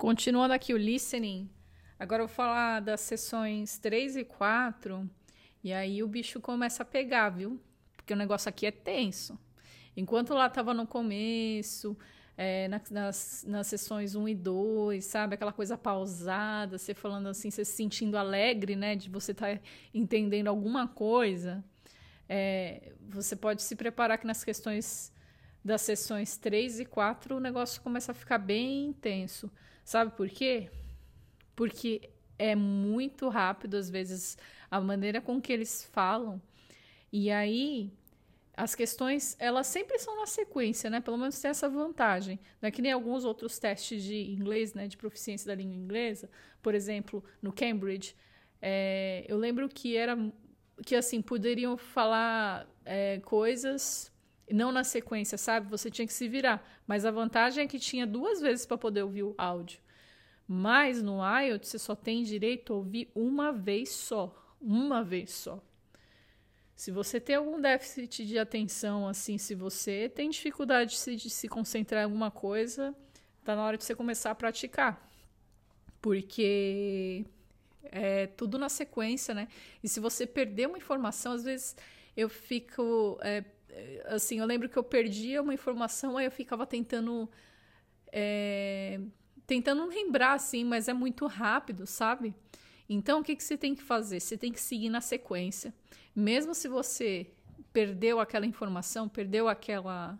Continuando aqui o listening, agora eu vou falar das sessões 3 e 4, e aí o bicho começa a pegar, viu? Porque o negócio aqui é tenso. Enquanto lá tava no começo, é, nas, nas sessões 1 e 2, sabe? Aquela coisa pausada, você falando assim, você se sentindo alegre, né? De você estar tá entendendo alguma coisa. É, você pode se preparar que nas questões das sessões 3 e 4 o negócio começa a ficar bem intenso. Sabe por quê? Porque é muito rápido, às vezes, a maneira com que eles falam. E aí, as questões, elas sempre são na sequência, né? Pelo menos tem essa vantagem. Não é que nem alguns outros testes de inglês, né? De proficiência da língua inglesa. Por exemplo, no Cambridge, é, eu lembro que era... Que, assim, poderiam falar é, coisas não na sequência, sabe? Você tinha que se virar. Mas a vantagem é que tinha duas vezes para poder ouvir o áudio. Mas no IELTS você só tem direito a ouvir uma vez só. Uma vez só. Se você tem algum déficit de atenção, assim, se você tem dificuldade de se, de se concentrar em alguma coisa, tá na hora de você começar a praticar. Porque é tudo na sequência, né? E se você perder uma informação, às vezes eu fico. É, assim, eu lembro que eu perdia uma informação, aí eu ficava tentando. É, tentando lembrar, assim, mas é muito rápido, sabe? Então, o que, que você tem que fazer? Você tem que seguir na sequência. Mesmo se você perdeu aquela informação, perdeu aquela,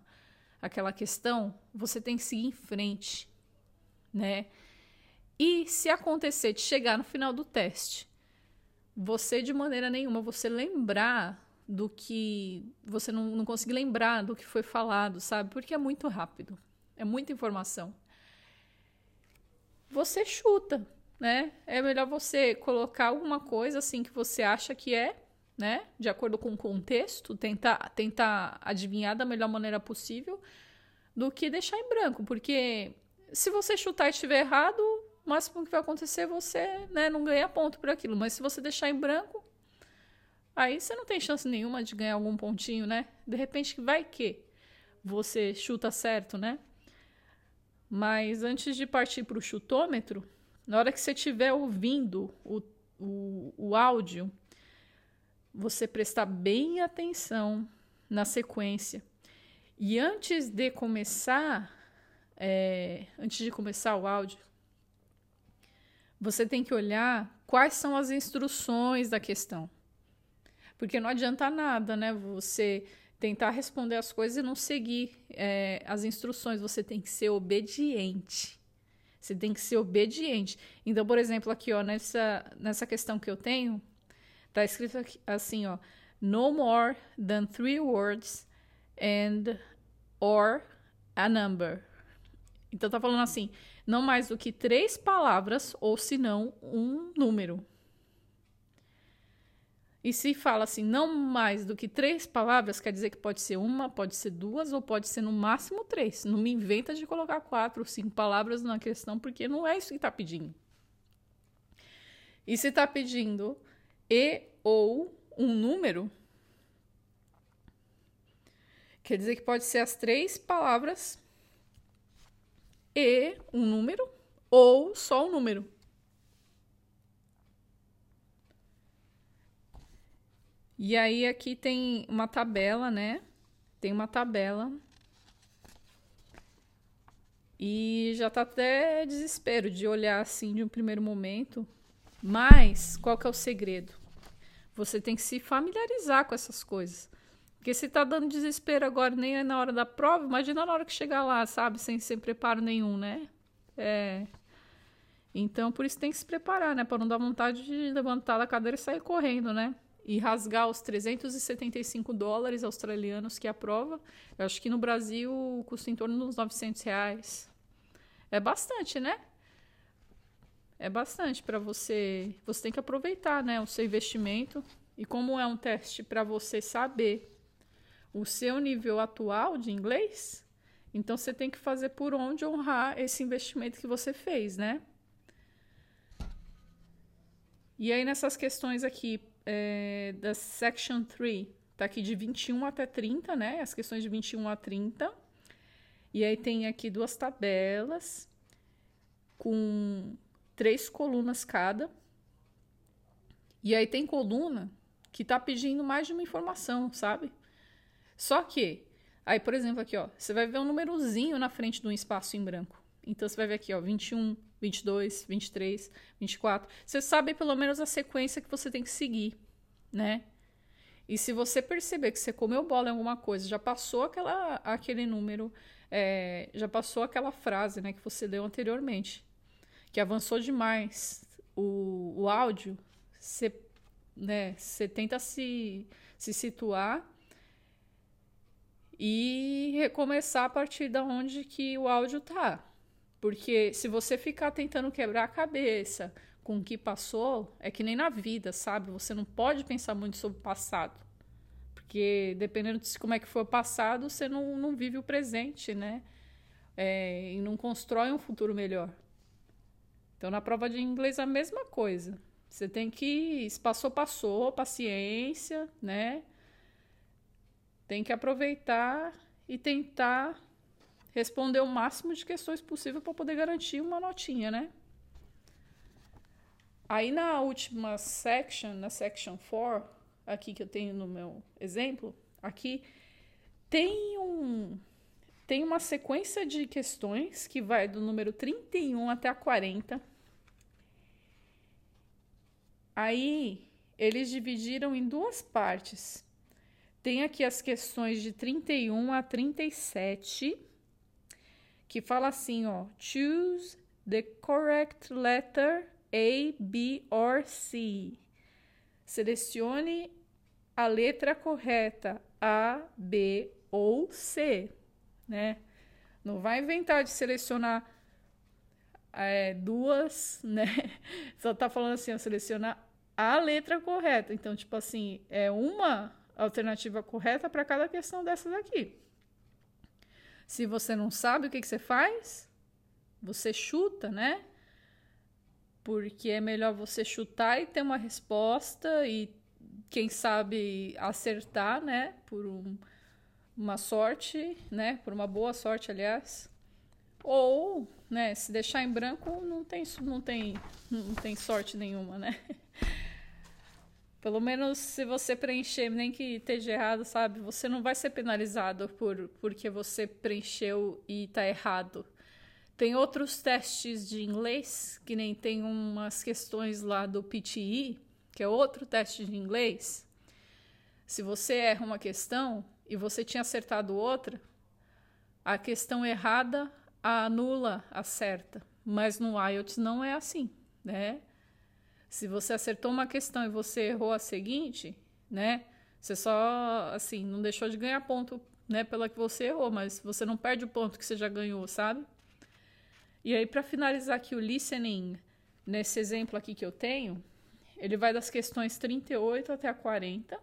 aquela questão, você tem que seguir em frente, né? E se acontecer de chegar no final do teste, você de maneira nenhuma, você lembrar do que. Você não, não conseguir lembrar do que foi falado, sabe? Porque é muito rápido. É muita informação. Você chuta, né? É melhor você colocar alguma coisa assim que você acha que é, né? De acordo com o contexto, tentar, tentar adivinhar da melhor maneira possível, do que deixar em branco. Porque se você chutar e estiver errado, o máximo que vai acontecer é você né, não ganhar ponto por aquilo. Mas se você deixar em branco, Aí você não tem chance nenhuma de ganhar algum pontinho, né? De repente, vai que você chuta certo, né? Mas antes de partir para o chutômetro, na hora que você estiver ouvindo o, o, o áudio, você prestar bem atenção na sequência. E antes de começar, é, antes de começar o áudio, você tem que olhar quais são as instruções da questão. Porque não adianta nada, né? Você tentar responder as coisas e não seguir é, as instruções. Você tem que ser obediente. Você tem que ser obediente. Então, por exemplo, aqui, ó, nessa, nessa questão que eu tenho, tá escrito aqui, assim, ó. No more than three words and or a number. Então tá falando assim, não mais do que três palavras ou se não um número. E se fala assim, não mais do que três palavras, quer dizer que pode ser uma, pode ser duas, ou pode ser no máximo três. Não me inventa de colocar quatro cinco palavras na questão, porque não é isso que está pedindo. E se está pedindo e ou um número, quer dizer que pode ser as três palavras e um número, ou só um número. E aí aqui tem uma tabela, né? Tem uma tabela. E já tá até desespero de olhar assim de um primeiro momento. Mas qual que é o segredo? Você tem que se familiarizar com essas coisas. Porque se tá dando desespero agora nem é na hora da prova, imagina na hora que chegar lá, sabe? Sem, sem preparo nenhum, né? É. Então, por isso tem que se preparar, né? Para não dar vontade de levantar da cadeira e sair correndo, né? E rasgar os 375 dólares australianos que é a prova. Eu acho que no Brasil custa em torno dos 900 reais. É bastante, né? É bastante para você. Você tem que aproveitar, né, o seu investimento. E como é um teste para você saber o seu nível atual de inglês, então você tem que fazer por onde honrar esse investimento que você fez, né? E aí nessas questões aqui, é, da Section 3. Tá aqui de 21 até 30, né? As questões de 21 a 30. E aí tem aqui duas tabelas. com três colunas cada. E aí tem coluna que tá pedindo mais de uma informação, sabe? Só que, aí, por exemplo, aqui, ó, você vai ver um númerozinho na frente de um espaço em branco. Então você vai ver aqui, ó, 21, 22, 23, 24. Você sabe pelo menos a sequência que você tem que seguir, né? E se você perceber que você comeu bola em alguma coisa, já passou aquela, aquele número, é, já passou aquela frase né, que você deu anteriormente, que avançou demais o, o áudio, você, né, você tenta se, se situar e recomeçar a partir da onde que o áudio tá. Porque se você ficar tentando quebrar a cabeça com o que passou, é que nem na vida, sabe? Você não pode pensar muito sobre o passado. Porque dependendo de como é que foi o passado, você não, não vive o presente, né? É, e não constrói um futuro melhor. Então, na prova de inglês, a mesma coisa. Você tem que. Passou, passou, paciência, né? Tem que aproveitar e tentar responder o máximo de questões possível para poder garantir uma notinha, né? Aí na última section, na section 4, aqui que eu tenho no meu exemplo, aqui tem um tem uma sequência de questões que vai do número 31 até a 40. Aí eles dividiram em duas partes. Tem aqui as questões de 31 a 37 que fala assim, ó, choose the correct letter A, B or C. Selecione a letra correta A, B ou C, né? Não vai inventar de selecionar é, duas, né? Só tá falando assim, ó, selecionar a letra correta. Então, tipo assim, é uma alternativa correta para cada questão dessas aqui. Se você não sabe o que, que você faz, você chuta, né? Porque é melhor você chutar e ter uma resposta e, quem sabe, acertar, né? Por um, uma sorte, né? Por uma boa sorte, aliás. Ou, né? Se deixar em branco, não tem, não tem, não tem sorte nenhuma, né? Pelo menos se você preencher, nem que esteja errado, sabe? Você não vai ser penalizado por porque você preencheu e está errado. Tem outros testes de inglês, que nem tem umas questões lá do PTE, que é outro teste de inglês. Se você erra uma questão e você tinha acertado outra, a questão errada anula a certa. Mas no IELTS não é assim, né? Se você acertou uma questão e você errou a seguinte, né? Você só, assim, não deixou de ganhar ponto, né, pela que você errou, mas você não perde o ponto que você já ganhou, sabe? E aí, para finalizar aqui o listening, nesse exemplo aqui que eu tenho, ele vai das questões 38 até a 40.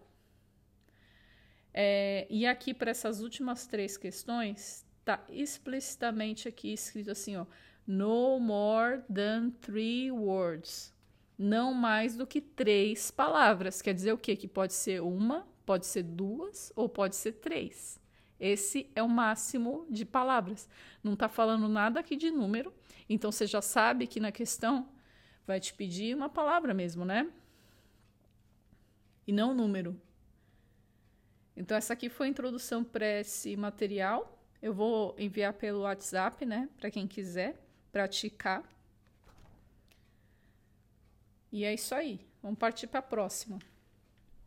É, e aqui, para essas últimas três questões, está explicitamente aqui escrito assim, ó, no more than three words não mais do que três palavras. Quer dizer o quê? Que pode ser uma, pode ser duas ou pode ser três. Esse é o máximo de palavras. Não está falando nada aqui de número, então você já sabe que na questão vai te pedir uma palavra mesmo, né? E não número. Então, essa aqui foi a introdução para esse material. Eu vou enviar pelo WhatsApp, né? Para quem quiser praticar. E é isso aí. Vamos partir para a próxima.